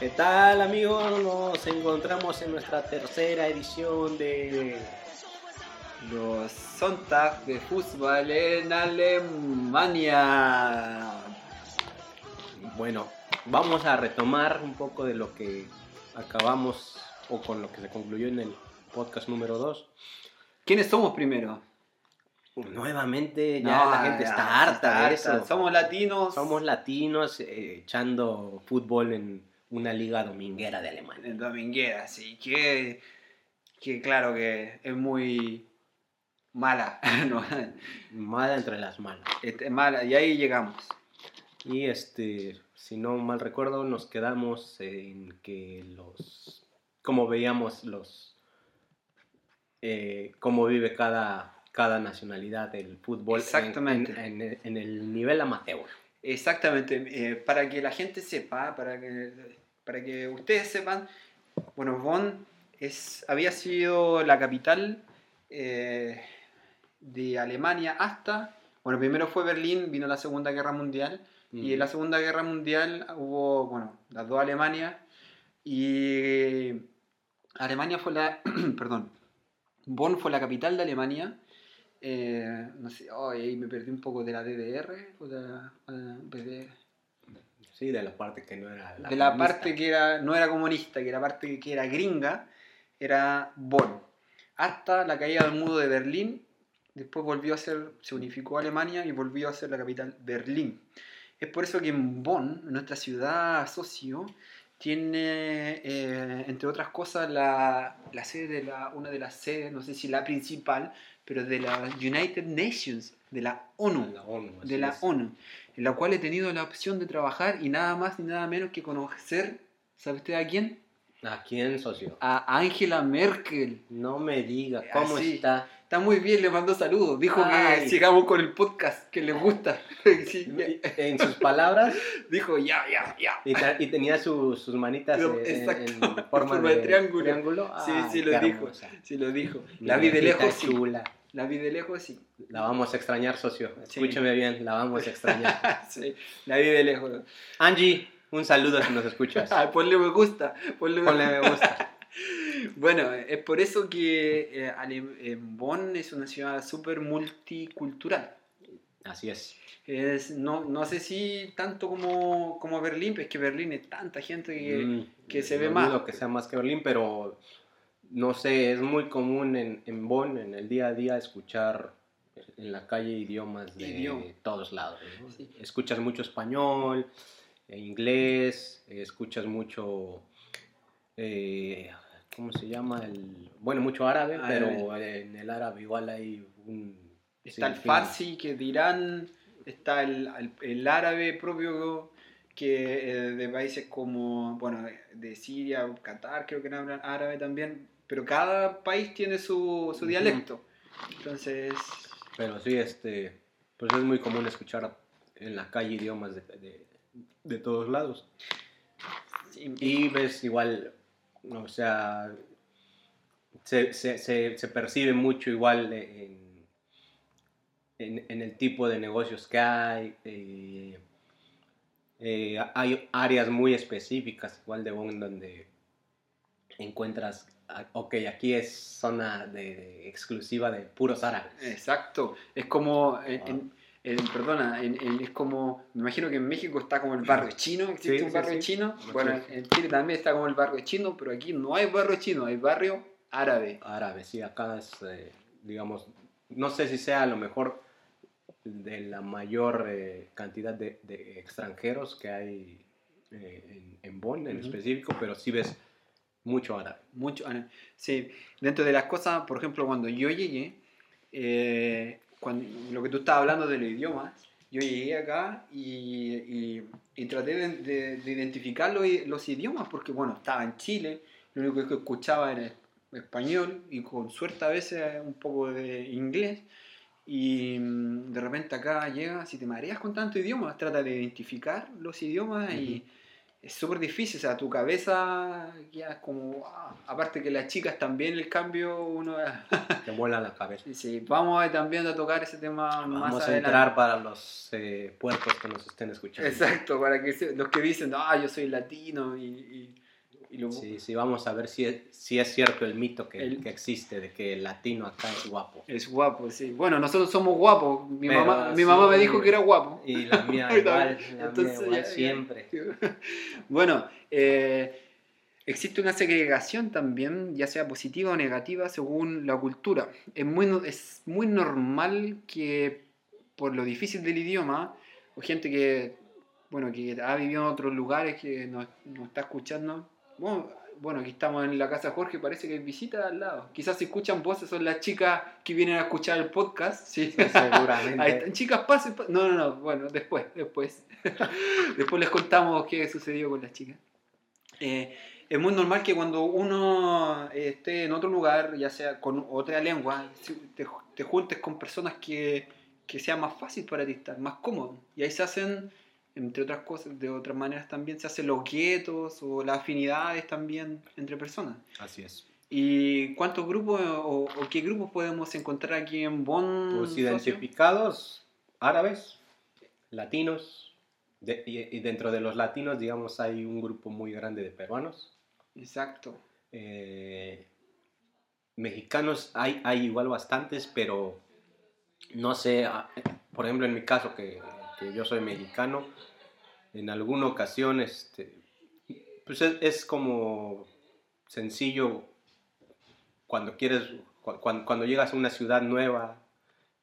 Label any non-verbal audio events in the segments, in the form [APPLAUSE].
¿Qué tal amigos? Nos encontramos en nuestra tercera edición de Los Sonntag de fútbol en Alemania. Bueno, vamos a retomar un poco de lo que acabamos o con lo que se concluyó en el podcast número 2. ¿Quiénes somos primero? Nuevamente ya No, la gente ya, está harta de eso. Somos latinos. Somos latinos eh, echando fútbol en una liga dominguera de Alemania. en Dominguera, sí. Que, que claro que es muy mala. [LAUGHS] no, Mala entre las manos. es mala. Y ahí llegamos. Y este, si no mal recuerdo, nos quedamos en que los, como veíamos los, eh, cómo vive cada, cada nacionalidad del fútbol en- Exactamente. En, en- en el nivel amateur. Exactamente, eh, para que la gente sepa, para que, para que ustedes sepan, bueno, Bonn es, había sido la capital eh, de Alemania hasta, bueno, primero fue Berlín, vino la Segunda Guerra Mundial, y en la Segunda Guerra Mundial hubo, bueno, las dos Alemanias, y Alemania fue la, [CLEARS THROAT] perdón, Bonn fue la capital de Alemania, eh, no sé, oh, ahí me perdí un poco de la DDR, o de la, eh, de, Sí, de la parte que no era la de la comunista. parte que era, no era comunista, que era parte que era gringa, era Bonn. Hasta la caída del muro de Berlín, después volvió a ser, se unificó Alemania y volvió a ser la capital Berlín. Es por eso que en Bonn, nuestra ciudad socio, tiene, eh, entre otras cosas, la, la sede de la, una de las sedes, no sé si la principal, pero de la United Nations, de la ONU La ONU, de la es. ONU, en la cual he tenido la opción de trabajar y nada más ni nada menos que conocer, ¿sabe usted a quién? ¿A quién, socio? A Angela Merkel. No me diga, ¿cómo Así. está? Está muy bien, le mando saludos. Dijo Ay. que sigamos con el podcast, que le gusta. [LAUGHS] Sí, En sus palabras, [LAUGHS] Dijo, ya, ya, ya. y, ta- y tenía su- sus manitas Pero, en, en- en [LAUGHS] forma, de, de triángulo. Sí, Ay, sí, lo dijo. Sí, lo dijo. La vi de lejos, sí. chula. La vi de lejos, sí. La vamos a extrañar, socio. Sí. Escúcheme bien, la vamos a extrañar. sí. La vi de lejos. Angie, un saludo si nos escuchas. Ah, ponle me gusta. Ponle Ponle me gusta. Bueno, es por eso que eh, eh, Bonn es una ciudad súper multicultural. Así es. Es, no, no sé si tanto como, como Berlín, pero es que Berlín es tanta gente que... Mm, que se ve no más. dudo que sea más que Berlín, pero no sé, es muy común en, en Bonn, en el día a día, escuchar en la calle idiomas de Idioma. todos lados. ¿no? Sí. Escuchas mucho español, eh, inglés, escuchas mucho, eh, ¿cómo se llama? El, bueno, mucho árabe, pero en el árabe igual hay un... Está el farsi, que de Irán, está el, el- el árabe propio que eh, de países como, bueno, de, Siria, Qatar, creo que no hablan árabe también, pero cada país tiene su, su dialecto. Entonces, Pero sí, este, pues es muy común escuchar en la calle idiomas de, de- de todos lados. sí, Y ves igual, o sea, se, se, se, se percibe mucho igual en, en, en el tipo de negocios que hay. eh, eh, hay áreas muy específicas, igual de Bonn, donde encuentras, ah, ok, aquí es zona de, de- exclusiva de puros árabes. Exacto, es como, en, Ah. en- en- perdona, en- en- es como, me imagino que en México está como el barrio chino, existe Sí, un barrio sí. chino, bueno, en Chile también está como el barrio chino, pero aquí no hay barrio chino, hay barrio árabe. árabe, sí, acá es, eh, digamos, no sé si sea a lo mejor de la mayor eh, cantidad de, de extranjeros que hay eh, en, en Bonn en específico, pero sí ves mucho árabe. Mucho, árabe. sí, dentro de las cosas, por ejemplo, cuando yo llegué, eh, cuando, lo que tú estabas hablando de los idiomas, yo llegué acá y, y- y traté de, de- de identificar los, los idiomas, porque bueno, estaba en Chile, lo único que escuchaba era español y con suerte a veces un poco de inglés. Y mm, de repente acá llega, si te mareas con tanto idioma, trata de identificar los idiomas y, es súper difícil, o sea, tu cabeza ya como, ah, aparte que las chicas también el cambio, uno... [LAUGHS] Te vuela la cabeza. Sí, vamos a, también a tocar ese tema Vamos más a adelante. entrar para los eh, puercos que nos estén escuchando. Exacto, para que los que dicen, ah, yo soy latino y... y, y lo- Sí, sí, vamos a ver si es, si es cierto el mito que, El- que existe de que el latino acá es guapo. Es guapo, sí. Bueno, nosotros somos guapos. Mi, Pero mamá, mi mamá me dijo que era guapo. Y la mía [LAUGHS] igual, la Entonces, mía igual ya- ya- siempre. [LAUGHS] Bueno, eh, existe una segregación también, ya sea positiva o negativa, según la cultura. Es muy, es muy normal que por lo difícil del idioma, o gente que, bueno, que ha vivido en otros lugares, que nos, nos está escuchando, bueno, aquí estamos en la casa de Jorge, parece que hay visita al lado. Quizás si escuchan voces son las chicas que vienen a escuchar el podcast. Sí, Seguramente. [LAUGHS] Ahí están, chicas, pasen, pasen. No, no, no, bueno, después, después. [LAUGHS] después les contamos qué sucedió con las chicas. Eh, es muy normal que cuando uno eh, esté en otro lugar, ya sea con otra lengua, te, te juntes con personas que, que sea más fácil para ti estar, más cómodo. Y ahí se hacen, entre otras cosas, de otras maneras también, se hacen los guetos o las afinidades también entre personas. Así es. ¿Y cuántos grupos o, o qué grupos podemos encontrar aquí en Bonn? Pues identificados árabes, latinos, de- y, y dentro de los latinos, digamos, hay un grupo muy grande de peruanos. Exacto. Eh, mexicanos hay, hay igual bastantes, pero no sé, ah, por ejemplo en mi caso que, que yo soy mexicano, en alguna ocasión este, pues es, es como sencillo cuando quieres, cu- cuando, cuando llegas a una ciudad nueva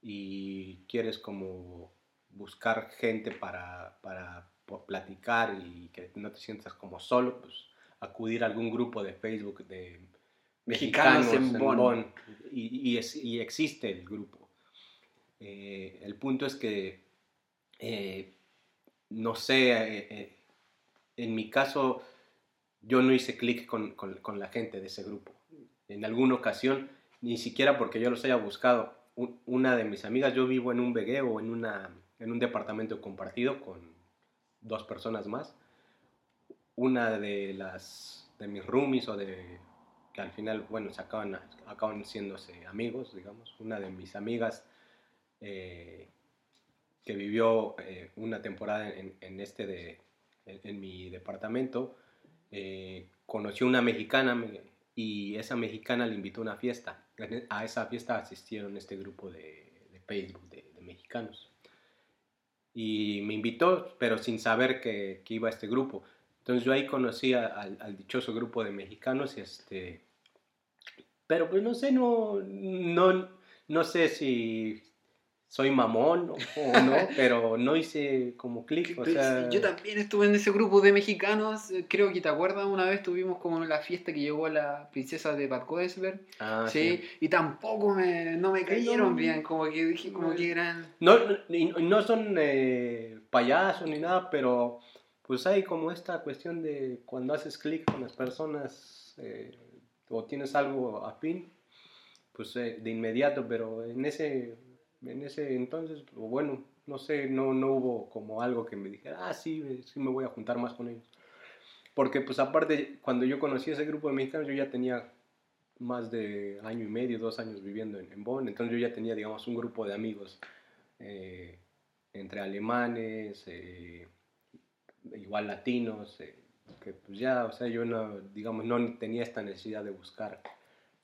y quieres como buscar gente para, para platicar y que no te sientas como solo, pues acudir a algún grupo de Facebook de Mexicanos en Bonn. Y, y es- y existe el grupo. Eh, el punto es que, eh, no sé, eh, eh, en mi caso, yo no hice clic con, con- la gente de ese grupo. En alguna ocasión, ni siquiera porque yo los haya buscado, un- una de mis amigas, yo vivo en un vegueo, en, una, en un departamento compartido con dos personas más. Una de las de mis roomies o de que al final, bueno, se acaban, acaban siéndose amigos, digamos. Una de mis amigas que vivió eh, una temporada en, este de, en, mi departamento, eh, conoció una mexicana me- y esa mexicana le invitó a una fiesta. En- A esa fiesta asistieron este grupo de, de Facebook de, mexicanos. Y me invitó, pero sin saber que, que iba a este grupo. Entonces yo ahí conocí al, dichoso grupo de mexicanos este... Pero pues no sé, no, no, no sé si soy mamón o, o no, [LAUGHS] pero no hice como clic, o sea... yo también estuve en ese grupo de mexicanos. eh, Creo que te acuerdas, una vez tuvimos como la fiesta que llegó la princesa de Bad Godesberg. Ah, sí, sí. y tampoco me, no me cayeron no. bien. Como que dije, como que eran. No, no, no son eh, payasos ni nada, pero pues hay como esta cuestión de cuando haces clic con las personas eh, o tienes algo afín, pues eh, de inmediato, pero en ese, en ese entonces, bueno, no sé, no, no hubo como algo que me dijera, ah, sí, eh, sí me voy a juntar más con ellos. Porque pues aparte, cuando yo conocí ese grupo de mexicanos, yo ya tenía más de año y medio, dos años viviendo en, en Bonn, entonces yo ya tenía, digamos, un grupo de amigos eh, entre alemanes, eh, igual latinos, eh, que pues ya, o sea, yo no, digamos, no tenía esta necesidad de buscar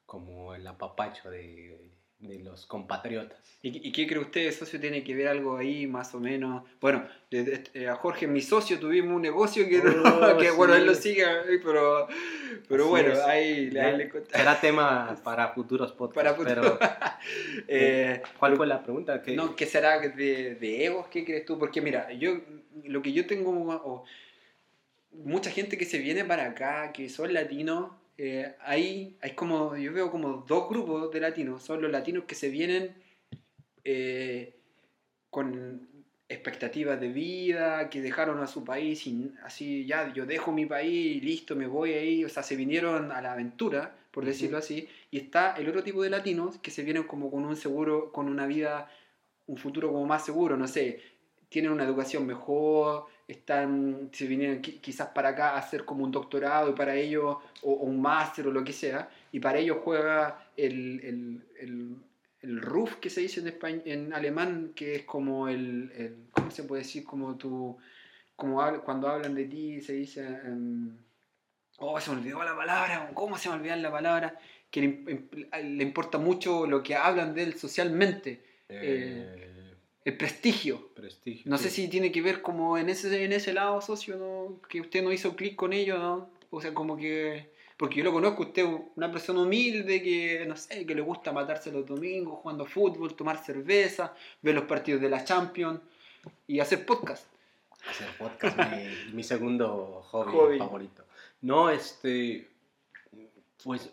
como el apapacho de, de los compatriotas. ¿Y, y qué cree usted, socio? ¿Tiene que ver algo ahí, más o menos? Bueno, de- de- eh, a Jorge, mi socio, tuvimos un negocio que, Oh, [LAUGHS] que bueno, él lo sigue, eh, pero, pero Así bueno, es. ahí, ahí le. Será tema para futuros podcasts, Para futuro. pero [LAUGHS] Eh, ¿cuál fue la pregunta? Que, No, ¿qué será de, de egos? ¿Qué crees tú? Porque mira, yo lo que yo tengo, o mucha gente que se viene para acá, que son latinos, eh, hay, hay como, yo veo como dos grupos de latinos. Son los latinos que se vienen eh, con expectativas de vida, que dejaron a su país y así, ya, yo dejo mi país, listo, me voy ahí, o sea, se vinieron a la aventura, por decirlo así, y está el otro tipo de latinos que se vienen como con un seguro, con una vida, un futuro como más seguro, no sé, tienen una educación mejor, están, se vinieron qui- quizás para acá a hacer como un doctorado y para ellos, o, o un máster o lo que sea, y para ellos juega el, el, el, el Ruf que se dice en, españ- en alemán, que es como el, el- ¿cómo se puede decir? Como tu, como cuando hablan de ti se dice, em, oh, se me olvidó la palabra, ¿cómo se me olvidó la palabra? Que le, le importa mucho lo que hablan de él socialmente, Eh, el prestigio. prestigio. No sé si tiene que ver como en ese, en ese lado, socio, ¿no? que usted no hizo clic con ello, ¿no? O sea, como que... Porque yo lo conozco, usted es una persona humilde que, no sé, que le gusta matarse los domingos, jugando fútbol, tomar cerveza, ver los partidos de la Champions y hacer podcast. Hacer podcast, mi, [LAUGHS] mi segundo hobby, Hobby. favorito. No, este, pues,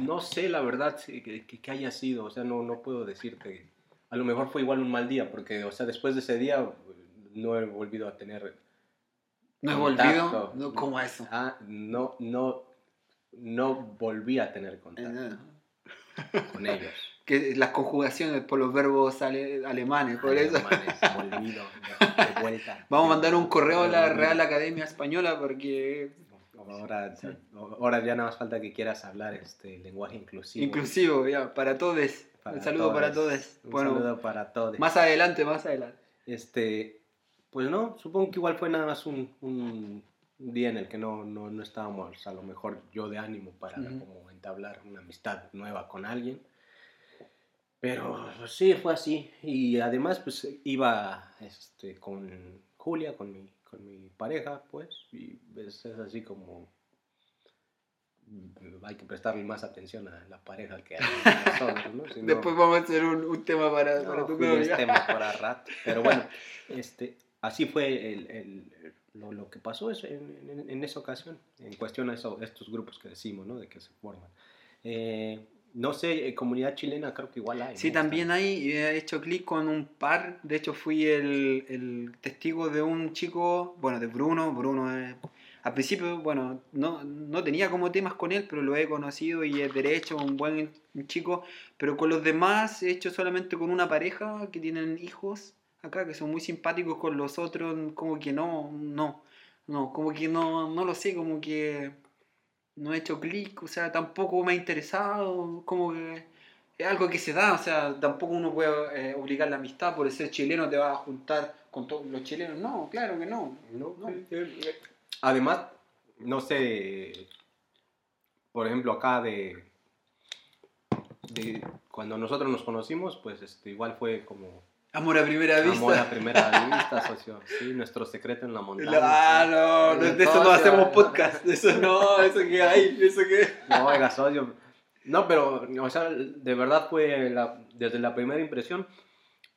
no sé la verdad que, que- que haya sido, o sea, no, no puedo decirte. A lo mejor fue igual un mal día, porque, o sea, después de ese día no he volvido a tener... ¿No he volvido? No, ¿Cómo eso? Ah, no, no, no volví a tener contacto Eh, con ellos. [LAUGHS] Que las conjugaciones por los verbos ale- alemanes, por eso. Alemanes, [LAUGHS] volvido, de, vuelta. Vamos a mandar un correo a la Real. Academia Española porque Ahora, ahora ya nada más falta que quieras hablar este lenguaje inclusivo. inclusivo, ya, para todos. Para un saludo para todos. Un Bueno, saludo para todos. más adelante, más adelante. Este, pues no, supongo que igual fue nada más un, un día en el que no, no, no estábamos a lo mejor yo de ánimo para como entablar una amistad nueva con alguien. Pero pues, sí, fue así. Y además pues iba este, con Julia, con mi, con mi pareja, pues, y es, es así como hay que prestarle más atención a la pareja que a nosotros, [LAUGHS] ¿no? Si no- Después vamos a hacer un, un tema para, no, para tu tema para [LAUGHS] rato. Pero bueno, este, así fue el, el- lo, lo que pasó en, en- en esa ocasión, en cuestión a eso, estos grupos que decimos, ¿no? De que se forman. Eh, no sé, eh, comunidad chilena creo que igual hay. Sí, ¿no? también hay, he hecho clic con un par, de hecho fui el, el testigo de un chico, bueno, de Bruno, Bruno es- al principio, bueno, no, no tenía como temas con él, pero lo he conocido y es derecho, un buen chico, pero con los demás he hecho solamente con una pareja que tienen hijos acá, que son muy simpáticos con los otros, como que no, no, no, como que no, no lo sé, como que no he hecho clic, o sea, tampoco me ha interesado, como que es algo que se da, o sea, tampoco uno puede eh, obligar la amistad por ser chileno, te vas a juntar con todos los chilenos, no, claro que no. No, No. Además, no sé, por ejemplo, acá de, de cuando nosotros nos conocimos, pues este, igual fue como Amor a primera vista. amor a primera vista, socio. Sí, nuestro secreto en la [LAUGHS] montaña. Ah, no, no, de eso no hacemos podcast, eso no, eso que hay, eso que... No, oiga, socio. No, pero, o sea, de verdad fue la- desde la primera impresión.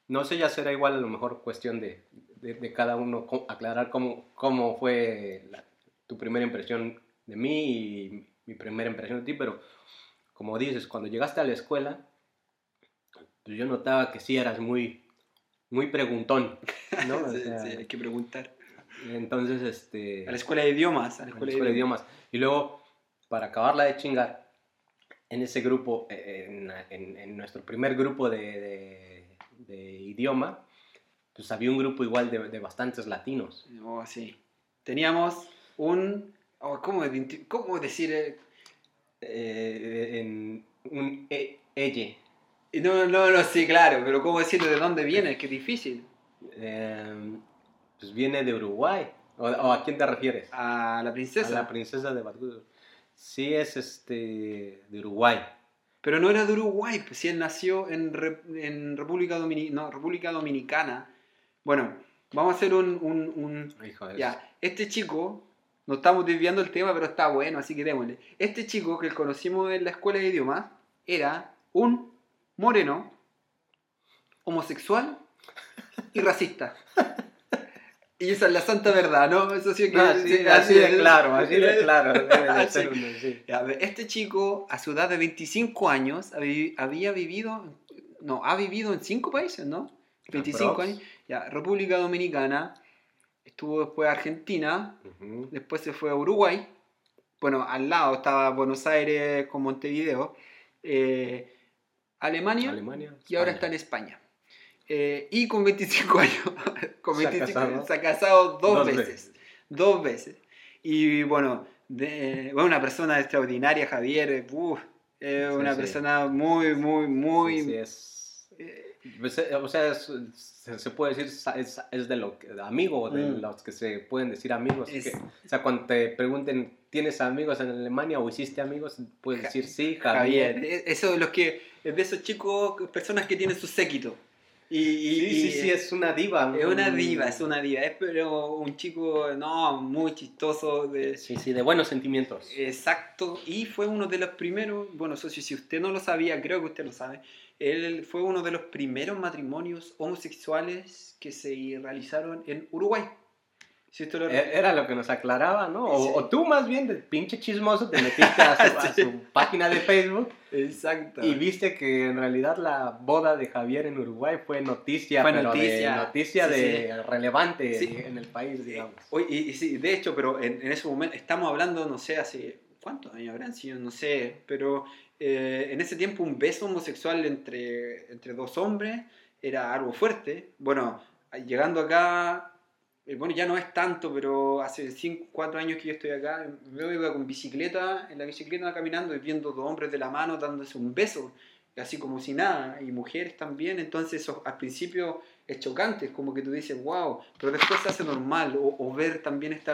No sé, ya será igual a lo mejor cuestión de, de, de cada uno aclarar cómo, cómo fue la- tu primera impresión de mí y mi primera impresión de ti, pero como dices, cuando llegaste a la escuela, pues yo notaba que sí eras muy, muy preguntón, ¿no? [LAUGHS] O Sí, sea, sí, hay que preguntar. Entonces, este... A la escuela de idiomas, a la escuela, de idiomas. Y luego, para acabarla de chingar, en ese grupo, eh, en, en- en nuestro primer grupo de, de- de idioma, pues había un grupo igual de, de bastantes latinos. Oh, sí. Teníamos un... oh, ¿cómo, cómo decir? eh? Eh, en un e, elle. No, no, no, sí, claro, pero ¿cómo decirlo de dónde viene? Es difícil. Eh, pues viene de Uruguay. ¿O, o a quién te refieres? A la A princesa. la princesa de Barbudo. Sí, es este, de Uruguay. Pero no era de Uruguay, pues si él nació en, en República, Domini- no, República Dominicana. Bueno, vamos a hacer un... un- un- Hijo de Ya, este chico, no estamos desviando el tema, pero está bueno, así que démosle. Este chico que conocimos en la escuela de idiomas era un moreno, homosexual y racista. [LAUGHS] Y esa es la santa verdad, ¿no? Eso sí que... Así, sí, así es. claro, así de claro. [LAUGHS] Así. sí. Este chico, a su edad de 25 años, había vivido, no, ha vivido en 5 países, ¿no? 25 Aprox. años. Ya, República Dominicana, estuvo después Argentina, después se fue a Uruguay, bueno, al lado estaba Buenos Aires con Montevideo, eh, Alemania, Alemania. y ahora está en España. eh, y con 25 [LAUGHS] años. con Se ha 25 casado. se ha casado dos, Dos veces. veces. Dos veces. Y bueno, de- bueno, una persona extraordinaria, Javier. Sí, una sí. persona muy, muy, muy. Sí, es... Pues, eh, o sea, es- se, puede decir, es, es de lo que, de amigo, de Mm. los que se pueden decir amigos. Es- que- o sea, cuando te pregunten, ¿tienes amigos en Alemania o hiciste amigos? Puedes Ja- decir sí, Javier. Javier. eh, Eso de los que. De esos chicos, personas que tienen su séquito. Y, y- Sí, sí, y- sí, es una diva. Es una un- diva, es una diva. Es pero un chico, no, muy chistoso. De, Sí, sí, de buenos sentimientos. Exacto, y fue uno de los primeros, bueno, socio, si usted no lo sabía, creo que usted lo sabe, él fue uno de los primeros matrimonios homosexuales que se realizaron en Uruguay. Lo E- Era lo que nos aclaraba, ¿no? O, Sí. o tú más bien, de pinche chismoso, te metiste a su, [LAUGHS] a Sí. su página de Facebook Exacto. y viste que en realidad la boda de Javier en Uruguay fue noticia, Fue pero noticia. de noticia de relevante en el país, digamos. Oye, y, y sí, de hecho, pero en, en ese momento, estamos hablando, no sé, hace, ¿cuántos años habrán sido? No sé, pero eh, en ese tiempo un beso homosexual entre, entre dos hombres era algo fuerte. Bueno, llegando acá, eh, bueno, ya no es tanto, pero hace 5, 4 años que yo estoy acá, yo iba con bicicleta, en la bicicleta caminando y viendo dos hombres de la mano dándose un beso, así como si nada, y mujeres también, entonces eso al principio es chocante, es como que tú dices, wow, pero después se hace normal, o, o ver también esta,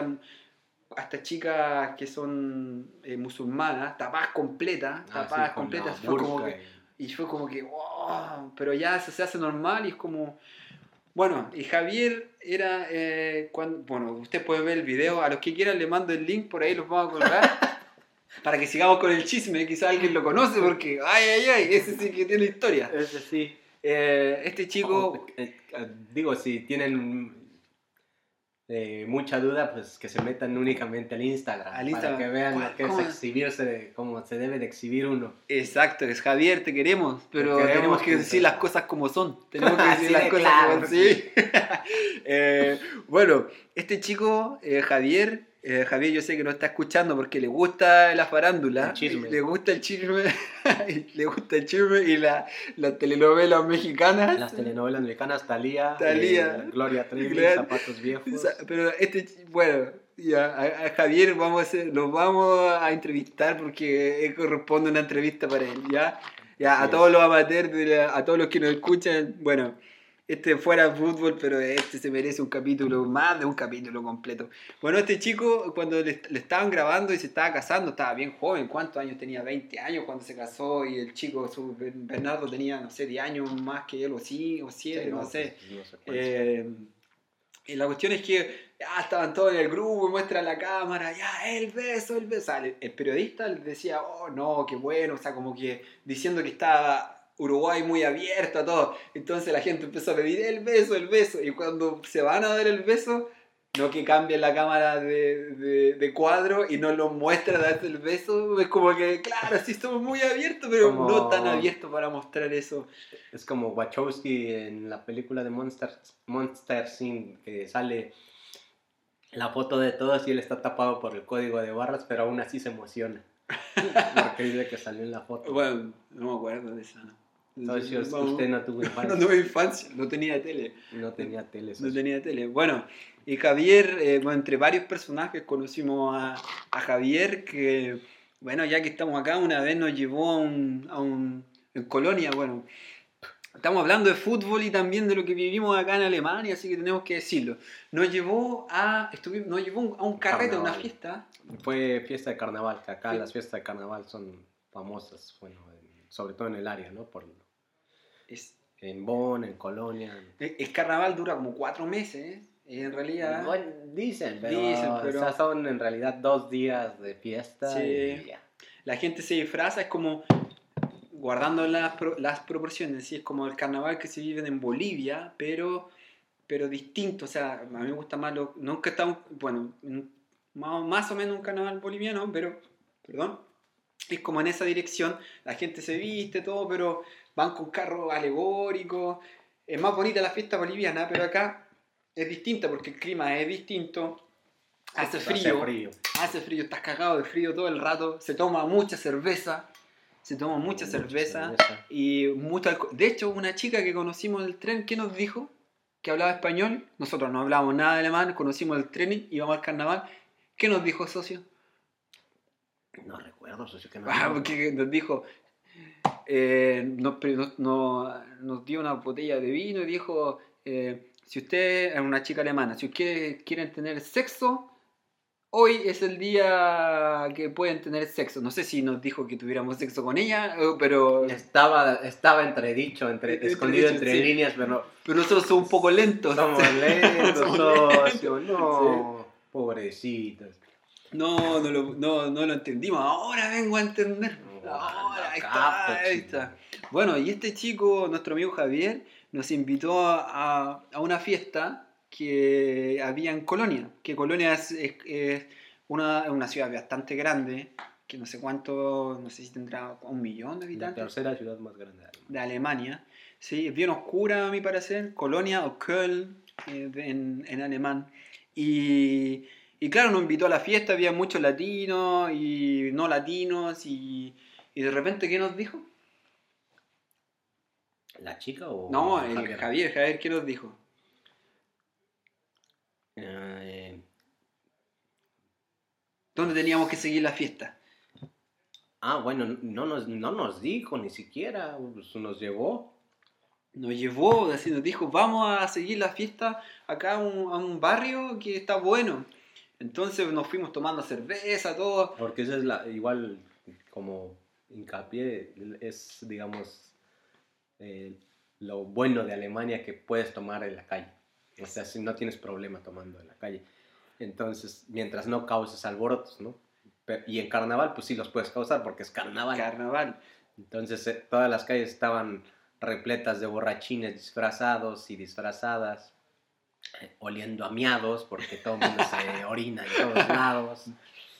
a estas chicas que son eh, musulmanas, tapadas completas, Ah, tapadas sí, completas, fue como que, y fue como que, wow, pero ya eso se hace normal y es como... Bueno, y Javier era, eh, cuando, bueno, usted puede ver el video, a los que quieran le mando el link, por ahí los vamos a colgar, [LAUGHS] para que sigamos con el chisme, quizá alguien lo conoce, porque, ay, ay, ay, ese sí que tiene historia. Ese sí. Eh, este chico, Eh, eh, digo, si tienen eh, mucha duda, pues que se metan únicamente al Instagram. Al Instagram. Para que vean ¿Cuál- lo que es exhibirse, como se debe de exhibir uno. exacto, es Javier, te queremos, pero Te queremos, tenemos que decir las cosas como son, tenemos que [LAUGHS] decir Así las de cosas claro. como sí. [LAUGHS] Eh, bueno, este chico, eh, Javier, eh, Javier yo sé que no está escuchando porque le gusta la farándula, le gusta el chisme, le gusta el chisme [LAUGHS] y la, las telenovelas mexicanas. Las telenovelas mexicanas, Talía, Thalía. Gloria Trevi, Zapatos Viejos. Pero este, bueno, ya, a, a Javier vamos a hacer, los vamos a entrevistar porque eh, corresponde una entrevista para él, ¿ya? Ya, a todos los amateurs, la- a todos los que nos escuchan, bueno, este fuera fútbol, pero este se merece un capítulo, más de un capítulo completo. Bueno, este chico, cuando le, le estaban grabando y se estaba casando, estaba bien joven, ¿cuántos años tenía? 20 años cuando se casó y el chico, su Bernardo tenía, no sé, 10 años más que él, o sí, o 7, Sí, no, no, sé. no sé. Eh, y la cuestión es que ya estaban todos en el grupo, muestra la cámara, ya, el beso, el beso. El, el periodista le decía, oh, no, qué bueno, o sea, como que diciendo que estaba Uruguay muy abierto a todo. Entonces la gente empezó a pedir el beso, el beso. Y cuando se van a dar el beso, no que cambien la cámara de, de- de cuadro y no lo muestra darse el beso, es como que, claro, sí estamos muy abiertos, pero Como- no tan abiertos para mostrar eso. Es como Wachowski en la película de Monster, Monster Inc. que sale la foto de todos y él está tapado por el código de barras, pero aún así se emociona. [LAUGHS] Porque dice que salió en la foto. Bueno, no me acuerdo de esa. Entonces, si Vamos. usted no tuvo [LAUGHS] No infancia, tuve infancia, no tenía tele. no tenía tele. No tenía tele. Bueno, y Javier, eh, bueno, entre varios personajes conocimos a, a Javier que, bueno, ya que estamos acá, una vez nos llevó a un, a un- en Colonia, bueno, estamos hablando de fútbol y también de lo que vivimos acá en Alemania, así que tenemos que decirlo. Nos llevó a, nos llevó a un carrete, a una fiesta. Fue fiesta de carnaval, que acá Sí. las fiestas de carnaval son famosas, bueno, en- sobre todo en el área, ¿no? Por, Es, en Bonn, en Colonia. el, el carnaval dura como cuatro meses, ¿eh? en realidad. Bueno, dicen, pero, Dicen, pero- o sea, son en realidad dos días de fiesta. Sí. y ya. la gente se disfraza, es como guardando las, las proporciones, ¿sí? es como el carnaval que se vive en Bolivia, pero, pero distinto, o sea, a mí me gusta más, lo, nunca está, un- bueno, más o menos un carnaval boliviano, pero, perdón, es como en esa dirección, la gente se viste, todo, pero van con carros alegóricos, es más bonita la fiesta boliviana, pero acá es distinta porque el clima es distinto, hace frío, Hace frío. hace frío, estás cagado de frío todo el rato, se toma mucha cerveza. se tomó mucha, Mucha cerveza, cerveza. y mucho alcohol. De hecho, una chica que conocimos en el tren, ¿qué nos dijo? Que hablaba español. Nosotros no hablábamos nada de alemán, conocimos el tren y íbamos al carnaval. ¿Qué nos dijo, socio? No recuerdo, socio, que no. Ah, porque nos dijo, eh, nos, nos- nos- dio una botella de vino y dijo, eh, si usted es una chica alemana, si ustedes quieren tener sexo, hoy es el día que pueden tener sexo. No sé si nos dijo que tuviéramos sexo con ella, eh, pero, Estaba, estaba entredicho, entre, escondido entre sí. líneas, pero pero nosotros somos un poco lentos. somos [LAUGHS] lentos, socio, no, pobrecitos. No, no lo, no, no lo entendimos. Ahora vengo a entender. Ahora, ahí está, ahí chico. está. Bueno, y este chico, nuestro amigo Javier, nos invitó a, a una fiesta que había en Colonia. Que Colonia es, es- es una, una ciudad bastante grande, que no sé cuánto, no sé si tendrá un millón de La habitantes tercera ciudad más grande. de Alemania. Sí, es bien oscura a mi parecer, Colonia o Köln eh, de- en, en alemán. Y, y claro, nos invitó a la fiesta, había muchos latinos y no latinos y, y de repente, ¿qué nos dijo? ¿La chica o No, el Javier? Javier, Javier, ¿qué nos dijo? Eh, ¿Dónde teníamos que seguir la fiesta? ah, bueno, no nos, no nos dijo ni siquiera, pues, nos llevó. Nos llevó, así nos dijo, vamos a seguir la fiesta acá a un, a un barrio que está bueno. Entonces nos fuimos tomando cerveza, todo. Porque esa es la, igual como hincapié, es digamos eh, lo bueno de Alemania que puedes tomar en la calle. O sea, si no tienes problema tomando en la calle. Entonces, mientras no causes alborotos, ¿no? Pero- y en carnaval, pues sí los puedes causar porque es carnaval. Carnaval. Entonces, eh, todas las calles estaban repletas de borrachines disfrazados y disfrazadas, eh, oliendo a miados, porque todo el mundo se [LAUGHS] orina en todos lados,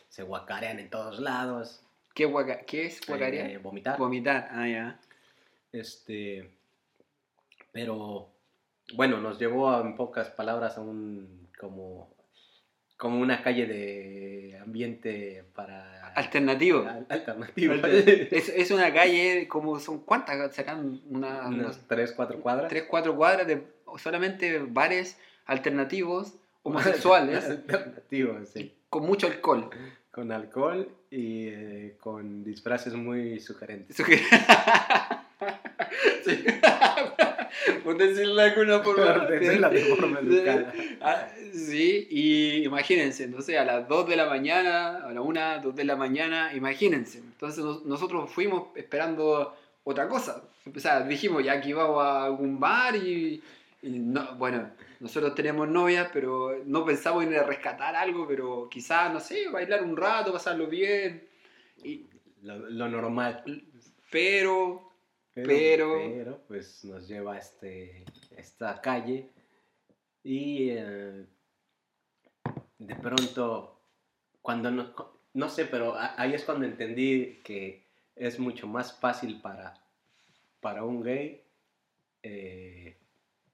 se guacarean en todos lados. ¿Qué, guaca- qué es guacarear? eh, vomitar. Vomitar, ah, ya. Este, pero bueno, nos llevó a, en pocas palabras a un como como una calle de ambiente para Alternativo. al- alternativo. [LAUGHS] Es, es una calle, como son, ¿cuántas? Serán una, Unas tres, cuatro cuadras. 3, 4 cuadras de solamente bares alternativos, homosexuales, [LAUGHS] Alternativos, sí. con mucho alcohol. Con alcohol y eh, con disfraces muy sugerentes. Que- [LAUGHS] Sí. [LAUGHS] Por decirlo de alguna forma. De forma educada. Ah, Sí, y imagínense, no sé, a las 2 de la mañana, a la 1, 2 de la mañana, imagínense. Entonces nos- nosotros fuimos esperando otra cosa. O sea, dijimos, ya aquí vamos a algún bar y, y no, bueno, nosotros tenemos novias, pero no pensamos en ir a rescatar algo, pero quizás, no sé, bailar un rato, pasarlo bien. Y, Lo, lo normal. pero Pero, Pero- pero, pues nos lleva a este, esta calle y eh, de pronto, cuando no, no sé, pero ahí es cuando entendí que es mucho más fácil para, para un gay, eh,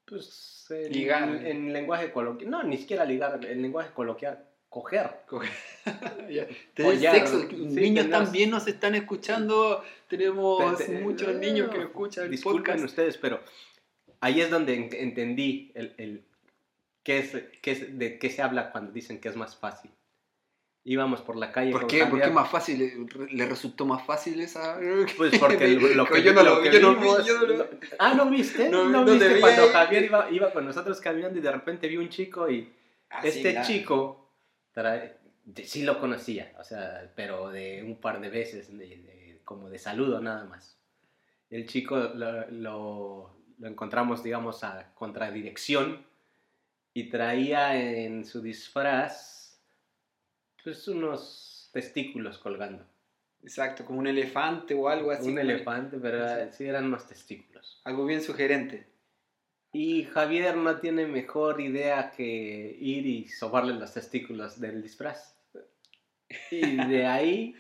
pues, Ligar. en lenguaje coloquial, no, ni siquiera ligar, en lenguaje coloquial, coger. Tener [LAUGHS] Follar, sexo. sí, niños también nos están escuchando. Tenemos Te- te- muchos no, niños que escuchan el Disculpen podcast. ustedes, pero ahí es donde en- entendí el, el- qué es, qué es- de qué se habla cuando dicen que es más fácil. Íbamos por la calle ¿Por qué? ¿Por qué más fácil? ¿Le- ¿Le resultó más fácil esa? [LAUGHS] Pues [LAUGHS] porque lo que, yo no lo que vi, yo no vi, yo no lo- Ah, ¿no viste? No, ¿No, no te viste vi cuando. Javier iba, iba con nosotros caminando y de repente vio un chico y Ah, sí, este claro. chico trae- sí lo conocía, o sea, pero de un par de veces, de- de- como de saludo nada más. El chico lo, lo- lo encontramos, digamos, a contradirección y traía en su disfraz pues unos testículos colgando. Exacto, como un elefante o algo así. un elefante, pero Sí. sí eran unos testículos. Algo bien sugerente. Y Javier no tiene mejor idea que ir y sobarle los testículos del disfraz. Y de ahí,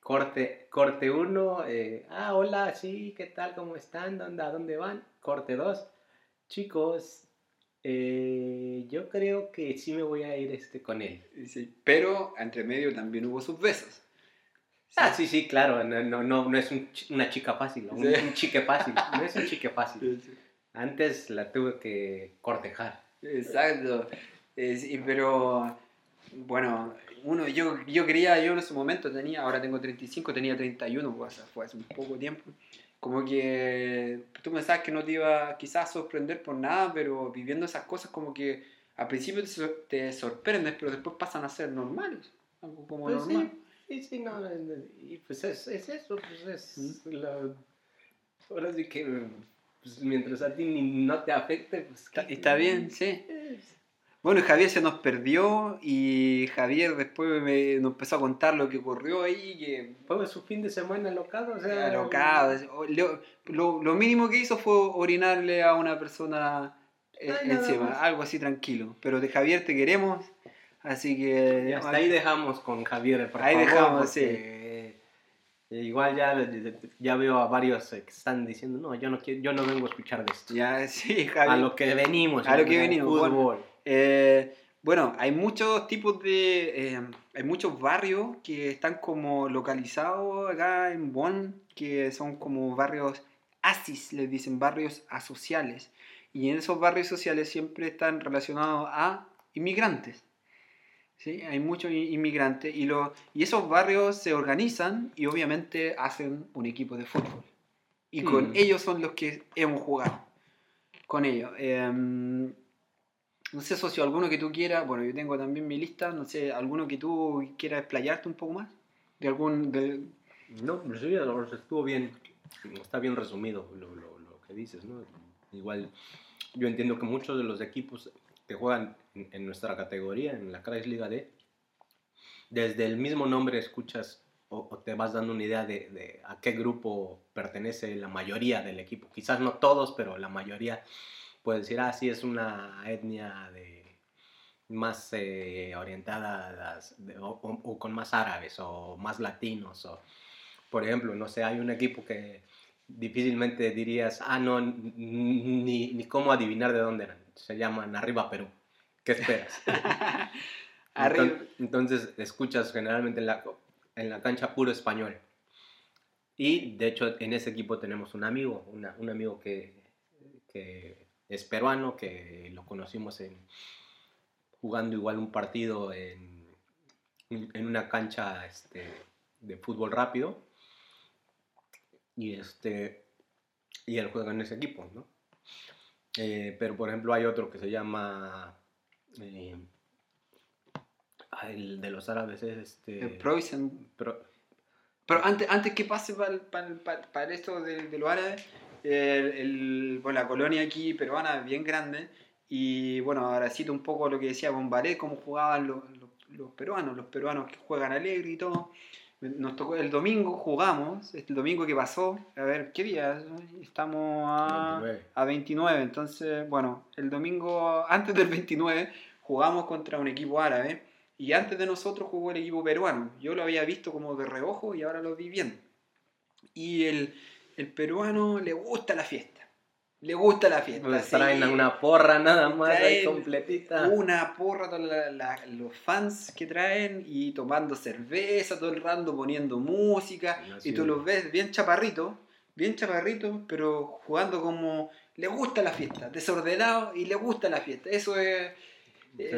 corte, corte uno, eh, ah, hola, sí, ¿qué tal? ¿Cómo están? ¿Dónde, ¿A dónde van? Corte dos, chicos, eh, yo creo que sí me voy a ir este con él. Sí, Pero entre medio también hubo sus besos. Ah, sí, sí, claro, no, no, no, no es un una chica fácil, un, Sí. un chique fácil, no es un chique fácil. Antes la tuve que cortejar. Exacto. Eh, sí, pero bueno, uno, yo, yo quería, yo en ese momento tenía, ahora tengo 35, tenía 31, pues, o sea, fue hace un poco tiempo. Como que tú pensabas que no te iba quizás a sorprender por nada, pero viviendo esas cosas como que al principio te, sor- te sorprendes, pero después pasan a ser normales. Algo como Pues normal. sí, sí, no, y pues es, es eso, pues es la- ahora sí que pues, mientras a ti ni- no te afecte, pues Está, ¿qué- está bien, sí. es? Bueno, Javier se nos perdió y Javier después me, nos empezó a contar lo que ocurrió ahí, que Fue su fin de semana alocado, o sea... alocado. O- Lo, lo- lo mínimo que hizo fue orinarle a una persona eh, Ay, encima, algo así tranquilo. Pero de Javier te queremos, así que... Y hasta ahí dejamos con Javier, por Ahí favor, dejamos, porque Igual ya, ya veo a varios que están diciendo, no, yo no, quiero, yo no vengo a escuchar de esto. Ya, [LAUGHS] sí, A Javier. lo que venimos. A lo que venimos, bueno. Eh, bueno, hay muchos tipos de. eh, hay muchos barrios que están como localizados acá en Bonn, que son como barrios ASIS, les dicen barrios asociales. Y en esos barrios sociales siempre están relacionados a inmigrantes. ¿sí? Hay muchos inmigrantes y, lo, y esos barrios se organizan y obviamente hacen un equipo de fútbol. Y con Mm. ellos son los que hemos jugado. Con ellos. Em, no sé, socio, alguno que tú quieras. Bueno, yo tengo también mi lista. No sé, alguno que tú quieras explayarte un poco más. De algún. De... No, estuvo bien, está bien resumido lo, lo, lo que dices, ¿no? Igual, yo entiendo que muchos de los equipos que juegan en, en nuestra categoría, en la Kreisliga D, desde el mismo nombre escuchas o, o te vas dando una idea de, de a qué grupo pertenece la mayoría del equipo. Quizás no todos, pero la mayoría puede decir, ah, sí, es una etnia de más eh, orientada a las- de- o, o- o con más árabes o más latinos o por ejemplo no sé hay un equipo que difícilmente dirías ah no ni, ni cómo adivinar de dónde eran se llaman arriba Perú qué esperas [LAUGHS] Arriba. Enton- entonces escuchas generalmente en la, en la cancha puro español y de hecho en ese equipo tenemos un amigo una- un amigo que, que es peruano que lo conocimos en jugando igual un partido en, en una cancha este, de fútbol rápido y este y él juega en ese equipo ¿no? Eh, pero por ejemplo hay otro que se llama eh, el de los árabes es este El. Pro- Pero antes, antes que pase para esto de, de los árabes, el, el- bueno, la colonia aquí peruana es bien grande. Y bueno, ahora cito un poco lo que decía Bombaré, cómo jugaban los, los- los peruanos, los peruanos que juegan alegre y todo. Nos tocó el domingo, jugamos, el domingo que pasó, a ver, ¿qué día? Estamos a 29. a 29. Entonces, bueno, el domingo antes del 29 jugamos contra un equipo árabe y antes de nosotros jugó el equipo peruano. Yo lo había visto como de reojo y ahora lo vi bien. Y el, el peruano le gusta la fiesta. Le gusta la fiesta. Pues traen una porra nada más ahí completita Una porra, toda la- la- los fans que traen y tomando cerveza todo el rato, poniendo música. Y tú los ves bien chaparritos, bien chaparritos, pero jugando como le gusta la fiesta, desordenado y le gusta la fiesta. Eso es, eh,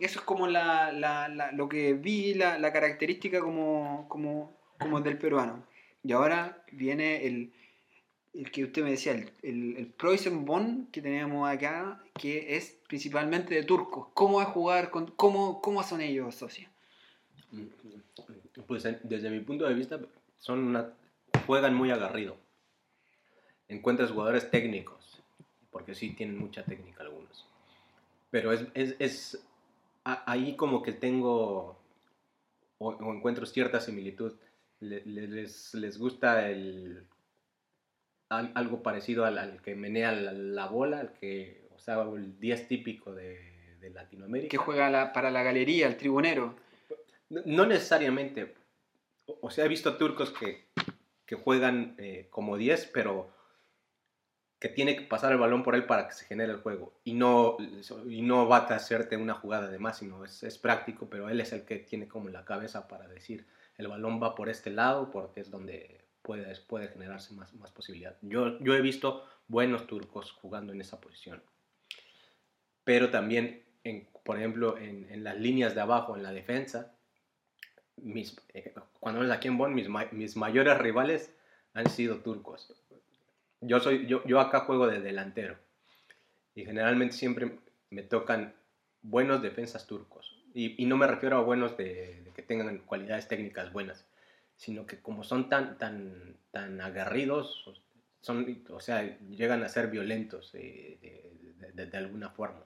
eso es como la, la- la- lo que vi, la, la característica como, como, como del peruano. Y ahora viene el, el que usted me decía, el, el, el Preußen Bonn que tenemos acá, que es principalmente de turcos. ¿Cómo va a jugar? Con, cómo, ¿Cómo son ellos, socio? Pues desde mi punto de vista, son una, juegan muy agarrido. Encuentras jugadores técnicos, porque sí tienen mucha técnica algunos. Pero es, es, es- ahí como que tengo o, o encuentro cierta similitud. Le- le- les, les gusta el, al- algo parecido al, al que menea la, la bola, al que, o sea, el 10 típico de, de Latinoamérica. Que juega la- para la galería, el tribunero. No, no necesariamente. O, o sea, he visto turcos que, que juegan eh, como 10, pero que tiene que pasar el balón por él para que se genere el juego. Y no, y no va a hacerte una jugada de más, sino es, es práctico, pero él es el que tiene como la cabeza para decir, el balón va por este lado porque es donde puede, puede generarse más, más posibilidad. Yo, yo he visto buenos turcos jugando en esa posición. Pero también, en, por ejemplo, en, en las líneas de abajo, en la defensa, mis, eh, cuando es aquí en Bonn, mis, mis, mayores rivales han sido turcos. Yo, soy, yo, yo acá juego de delantero y generalmente siempre me tocan buenos defensas turcos. Y, y no me refiero a buenos de, de, que tengan cualidades técnicas buenas, sino que como son tan, tan, tan aguerridos, son, o sea, llegan a ser violentos eh, de, de, de, alguna forma.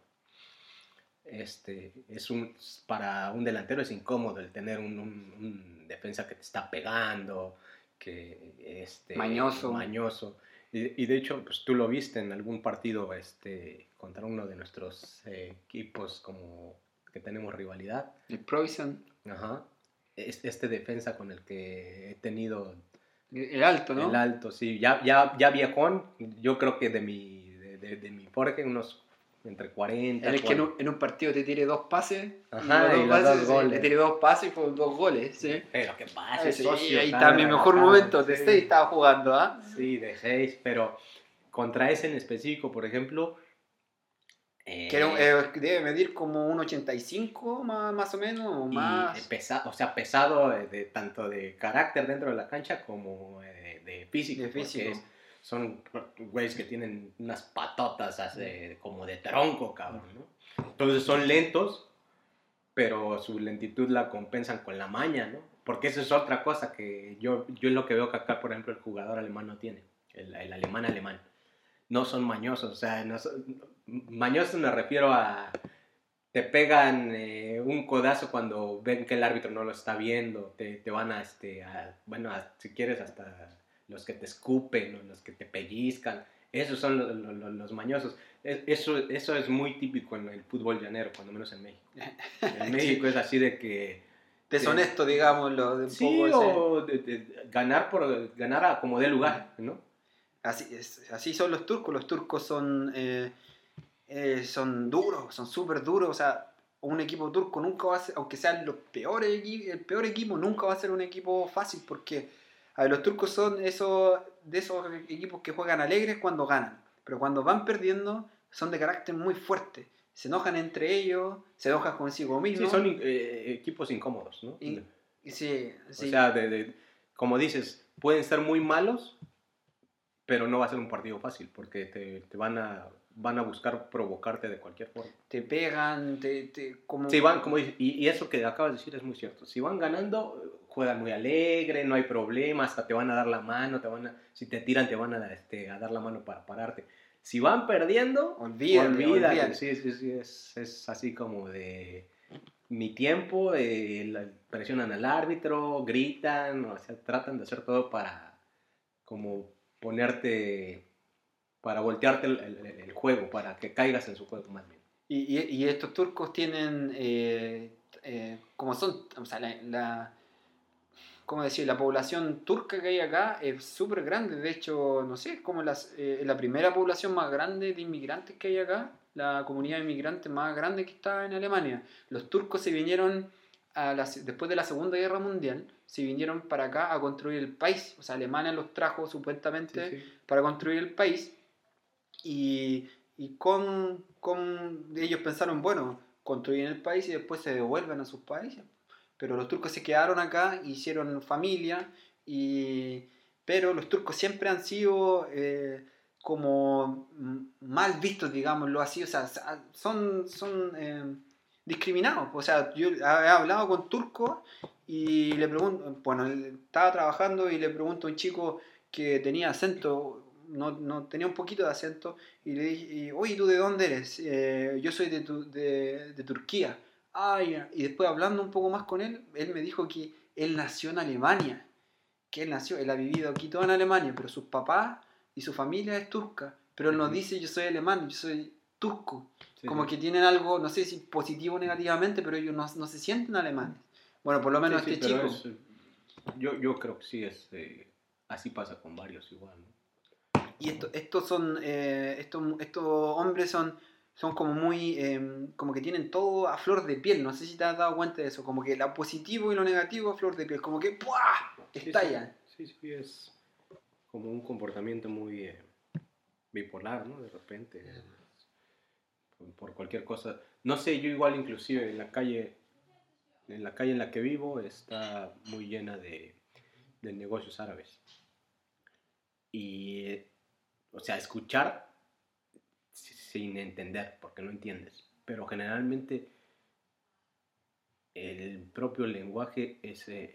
Este, es un, para un delantero es incómodo el tener un, un, un defensa que te está pegando, que este, mañoso. mañoso. Y, y, de hecho, pues tú lo viste en algún partido este, contra uno de nuestros eh, equipos como que tenemos rivalidad. El Provision. Ajá. Este defensa con el que he tenido... El alto, ¿no? El alto, sí. Ya, ya, ya viejón, yo creo que de mi, de, de, de mi Jorge, unos entre 40. En el que en un, en un, partido te tire dos pases. Ajá, y, dos, pases, dos sí, goles. Le tiré dos pases y fueron dos goles. ¿sí? Pero qué pasa, Ah, sí, socio. ahí está mi mejor momento. De 6 estaba jugando, ¿ah? Sí, de 6, pero contra ese en específico, por ejemplo. Eh, que eh, debe medir como un 85 más, más o menos, o más. Pesa, o sea, pesado de, de, tanto de carácter dentro de la cancha como de, de físico. De físico. Es, son güeyes que tienen unas patotas así, como de tronco, cabrón, ¿no? Entonces son lentos, pero su lentitud la compensan con la maña, ¿no? Porque eso es otra cosa que yo, yo es lo que veo que acá, por ejemplo, el jugador alemán no tiene, el, el alemán alemán. No son mañosos, o sea, no son, mañosos me refiero a te pegan eh, un codazo cuando ven que el árbitro no lo está viendo, te, te van a, este, a, bueno, a, si quieres hasta los que te escupen, los que te pellizcan, esos son los, los, los, mañosos. Eso, eso es muy típico en el fútbol llanero, cuando menos en México. [LAUGHS] En México es así de que... Deshonesto, de, digámoslo. De sí, poco o de, de, ganar, por, ganar a como dé lugar, ¿no? Así, es, así son los turcos, los turcos son, eh, eh, son duros, son súper duros, o sea, un equipo turco nunca va a ser, aunque sean los peores, el peor equipo, nunca va a ser un equipo fácil porque a ver, los turcos son esos, de esos equipos que juegan alegres cuando ganan, pero cuando van perdiendo son de carácter muy fuerte. Se enojan entre ellos, se enojan consigo mismos. Sí, son eh, equipos incómodos, ¿no? Y, sí, sí. O sea, de, de, como dices, pueden ser muy malos, pero no va a ser un partido fácil, porque te, te van a van a buscar provocarte de cualquier forma. Te pegan, te... te como... Sí, van, como y, y, eso que acabas de decir es muy cierto. Si van ganando, juegan muy alegre, no hay problema, hasta te van a dar la mano, te van a, si te tiran te van a, este, a dar la mano para pararte. Si van perdiendo, olvídate, olvídate. olvídate. Sí, sí, sí, es, es así como de mi tiempo, eh, presionan al árbitro, gritan, o sea, tratan de hacer todo para como ponerte para voltearte el, juego, para que caigas en su juego más bien. Y estos turcos tienen, eh, eh, como son, o sea, la, la, ¿cómo decir? La población turca que hay acá es súper grande, de hecho, no sé, es como las, eh, la primera población más grande de inmigrantes que hay acá, la comunidad de inmigrantes más grande que está en Alemania. Los turcos se vinieron a la, después de la Segunda Guerra Mundial, se vinieron para acá a construir el país, o sea, Alemania los trajo supuestamente sí, sí. para construir el país y, y con, con, ellos pensaron, bueno, construyen el país y después se devuelven a sus países. Pero los turcos se quedaron acá, hicieron familia, y, pero los turcos siempre han sido eh, como mal vistos, digámoslo así, o sea, son, son eh, discriminados. O sea, yo he hablado con turcos y le pregunto, bueno, estaba trabajando y le pregunto a un chico que tenía acento no, no, tenía un poquito de acento y le dije, oye, ¿tú de dónde eres? Eh, yo soy de, tu, de, de, Turquía. Ay, y después hablando un poco más con él, él me dijo que él nació en Alemania, que él nació, él ha vivido aquí todo en Alemania, pero sus papás y su familia es turca, pero él nos dice, yo soy alemán, yo soy turco. Sí, Como sí. que tienen algo, no sé si positivo o negativamente, pero ellos no, no se sienten alemanes. Bueno, por lo menos sí, este chico. Es, yo, yo creo que sí, es, eh, así pasa con varios igual. ¿no? Y esto, estos son, eh, estos, estos hombres son, son como muy, em, como que tienen todo a flor de piel, no sé si te has dado cuenta de eso, como que lo positivo y lo negativo a flor de piel, como que ¡puah! estalla. Sí, sí, sí, es como un comportamiento muy eh, bipolar, ¿no? De repente, por cualquier cosa. No sé, yo igual inclusive en la calle, en la calle en la que vivo está muy llena de, de negocios árabes. Y, o sea, escuchar sin entender, porque no entiendes. Pero generalmente el propio lenguaje es, eh,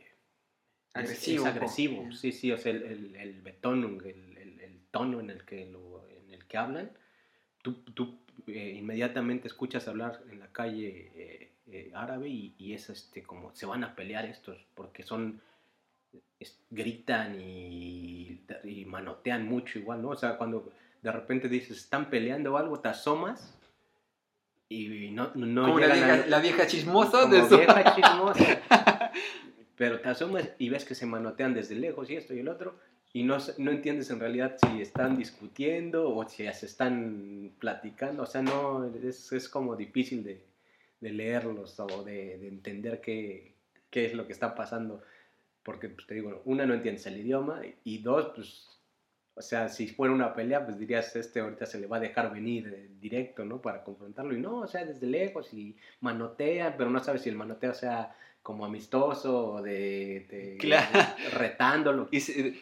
agresivo. Es, agresivo, sí, sí, o sea, el, el, el el, el, tono en el que, lo, en el que hablan, tú, tú eh, inmediatamente escuchas hablar en la calle eh, árabe y, y, es este, como se van a pelear estos, porque son, gritan y, y manotean mucho igual, ¿no? O sea, cuando de repente dices, están peleando o algo, te asomas y no, no como la vieja, la vieja, chismosa de eso. vieja [LAUGHS] chismosa. Pero te asomas y ves que se manotean desde lejos y esto y el otro y no, no entiendes en realidad si están discutiendo o si se están platicando. O sea, no, es, es como difícil de, leerlos o de, de entender qué, qué, es lo que está pasando. Porque, pues, te digo, una, no entiendes el idioma y dos, pues o sea, si fuera una pelea, pues dirías, este ahorita se le va a dejar venir eh, directo, ¿no? Para confrontarlo. Y no, o sea, desde lejos y manotea, pero no sabes si el manoteo sea como amistoso o de, [LAUGHS] retándolo. Y,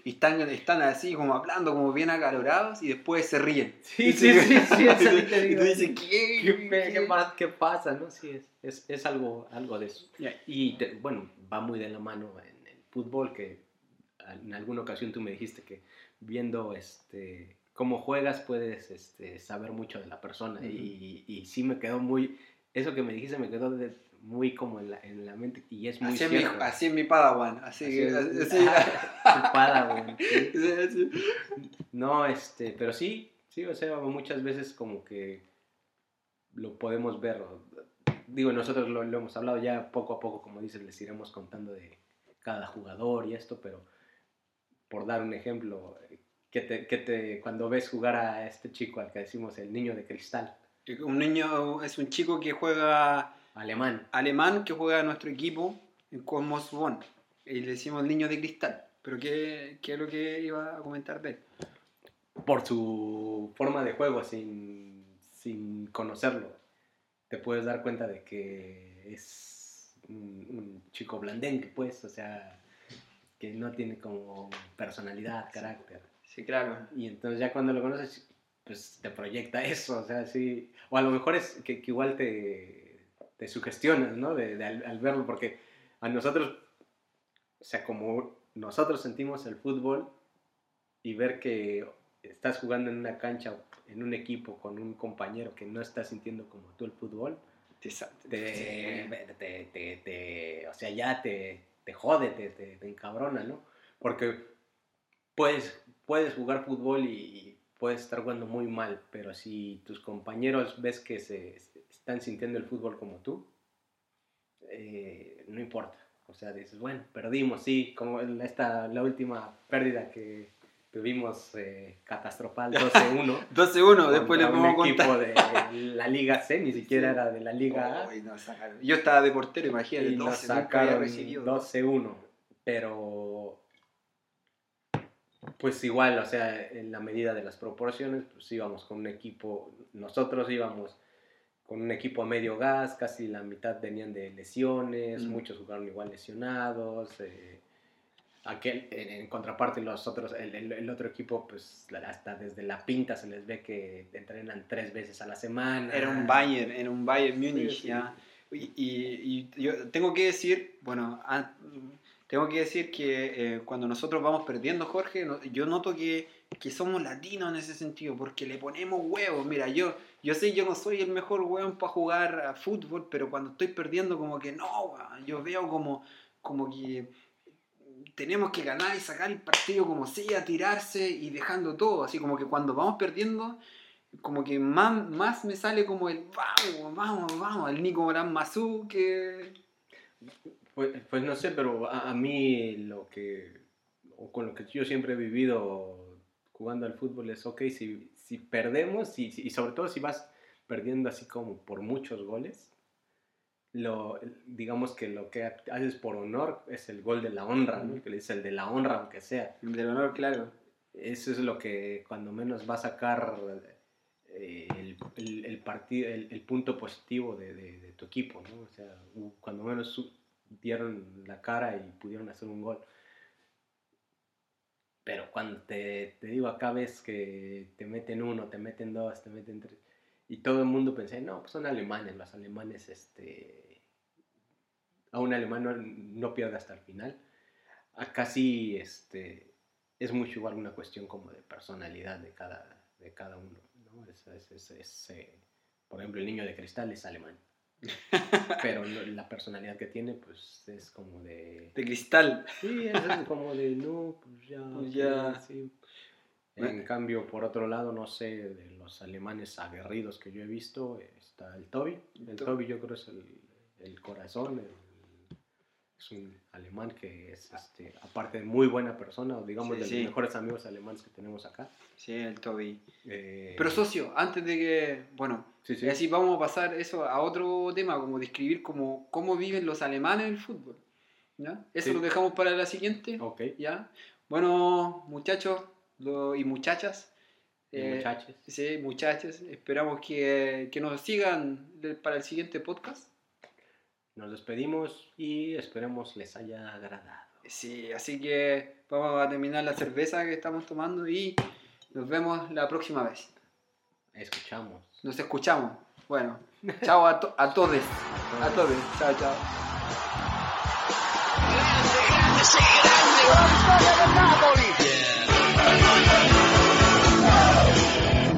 están, están así como hablando, como bien acalorados y después se ríen. [LAUGHS] Sí, sí, sí, sí, [LAUGHS] y tú dices, ¿qué? ¿Qué, ¿Qué, pasa? ¿no? Sí, es, es, es algo, algo de eso. Y bueno, va muy de la mano en el fútbol, que en alguna ocasión tú me dijiste que viendo este, cómo juegas puedes este, saber mucho de la persona. y, y, sí me quedó muy, eso que me dijiste me quedó muy como en la, en la, mente y es muy así cierto. Mi, así mi Padawan, así, así, [LAUGHS] Padawan. [LAUGHS] No, este, pero sí, sí, o sea, muchas veces como que lo podemos ver. Digo, nosotros lo, lo hemos hablado ya poco a poco, como dices, les iremos contando de cada jugador y esto, pero por dar un ejemplo, que te, que te, cuando ves jugar a este chico al que decimos el niño de cristal. Un niño es un chico que juega... Alemán. Alemán que juega a nuestro equipo en Cosmos Bonn. Y le decimos el niño de cristal. Pero ¿qué, ¿qué, es lo que iba a comentar de él? Por su forma de juego, sin, sin conocerlo, te puedes dar cuenta de que es un, un chico blandengue, pues, o sea, que no tiene como personalidad, carácter. Sí, claro. Y entonces ya cuando lo conoces, pues te proyecta eso, o sea, sí. O a lo mejor es que, igual te, te sugestionas, ¿no? De, al, verlo, porque a nosotros, o sea, como nosotros sentimos el fútbol y ver que estás jugando en una cancha, en un equipo con un compañero que no está sintiendo como tú el fútbol, te, te, te o sea, ya te, te jode, te, te, encabrona, ¿no? Porque puedes, puedes jugar fútbol y, puedes estar jugando muy mal, pero si tus compañeros ves que se, están sintiendo el fútbol como tú, eh, no importa. O sea, dices, bueno, perdimos, sí, como esta, la última pérdida que tuvimos eh, catastropal 12-1. 12-1, [LAUGHS] después le pongo un equipo de la Liga C, ni siquiera era de la Liga A. Yo estaba de portero, imagínate. Y 12, nos sacaron 12-1, pero pues igual, o sea, en la medida de las proporciones, pues íbamos con un equipo, nosotros íbamos con un equipo a medio gas, casi la mitad venían de lesiones, mm. muchos jugaron igual lesionados. Eh, aquel, en, contraparte los otros, el, el, otro equipo, pues hasta desde la pinta se les ve que entrenan tres veces a la semana. Era un Bayern, era un Bayern Múnich, ya. Y, y, yo tengo que decir, bueno, tengo que decir que eh, cuando nosotros vamos perdiendo, Jorge, yo noto que, que, somos latinos en ese sentido, porque le ponemos huevos. Mira, yo, yo sé, yo no soy el mejor hueón para jugar a fútbol, pero cuando estoy perdiendo, como que no, yo veo como, como que tenemos que ganar y sacar el partido como sea, tirarse y dejando todo. Así como que cuando vamos perdiendo, como que más, más me sale como el vamos, vamos, vamos, el Nico Morán Mazú que... Pues, pues, no sé, pero a, mí lo que, o con lo que yo siempre he vivido jugando al fútbol es, ok, si, si perdemos y, y sobre todo si vas perdiendo así como por muchos goles, lo, digamos que lo que haces por honor es el gol de la honra, ¿no? que le dice el de la honra, aunque sea. El del honor, claro. Eso es lo que cuando menos va a sacar eh, el, el, el, partido, el, el, punto positivo de, de, de, tu equipo, ¿no? O sea, cuando menos dieron la cara y pudieron hacer un gol. Pero cuando te, te digo acá ves que te meten uno, te meten dos, te meten tres, y todo el mundo pensé, no, pues son alemanes, los alemanes, este, a un alemán no, no pierde hasta el final. Acá sí, este, es mucho igual una cuestión como de personalidad de cada, de cada uno. ¿no? Es, es, es, es eh, por ejemplo, el niño de cristal es alemán. [LAUGHS] Pero la personalidad que tiene, pues es como de. De cristal. Sí, es como de no, pues ya. Pues ya. Sí. En cambio, por otro lado, no sé, de los alemanes aguerridos que yo he visto, está el Toby. El Toby yo creo es el, el corazón, el, es un alemán que es, este, aparte de muy buena persona, digamos Sí, de sí. los mejores amigos alemanes que tenemos acá. Sí, el Toby. Eh, Pero socio, antes de que, bueno, sí, así vamos a pasar eso a otro tema, como describir como, cómo viven los alemanes el fútbol. ¿ya? Eso lo dejamos para la siguiente. Ok, ¿ya? Bueno, muchachos lo- y muchachas. eh, muchachos. Sí, muchachos, esperamos que, que nos sigan para el siguiente podcast. Nos despedimos y esperemos les haya agradado. Sí, así que vamos a terminar la cerveza que estamos tomando y nos vemos la próxima vez. Escuchamos. Nos escuchamos. Bueno, chao a, to- a todos. A todos. Chao, chao. grande, sei grande,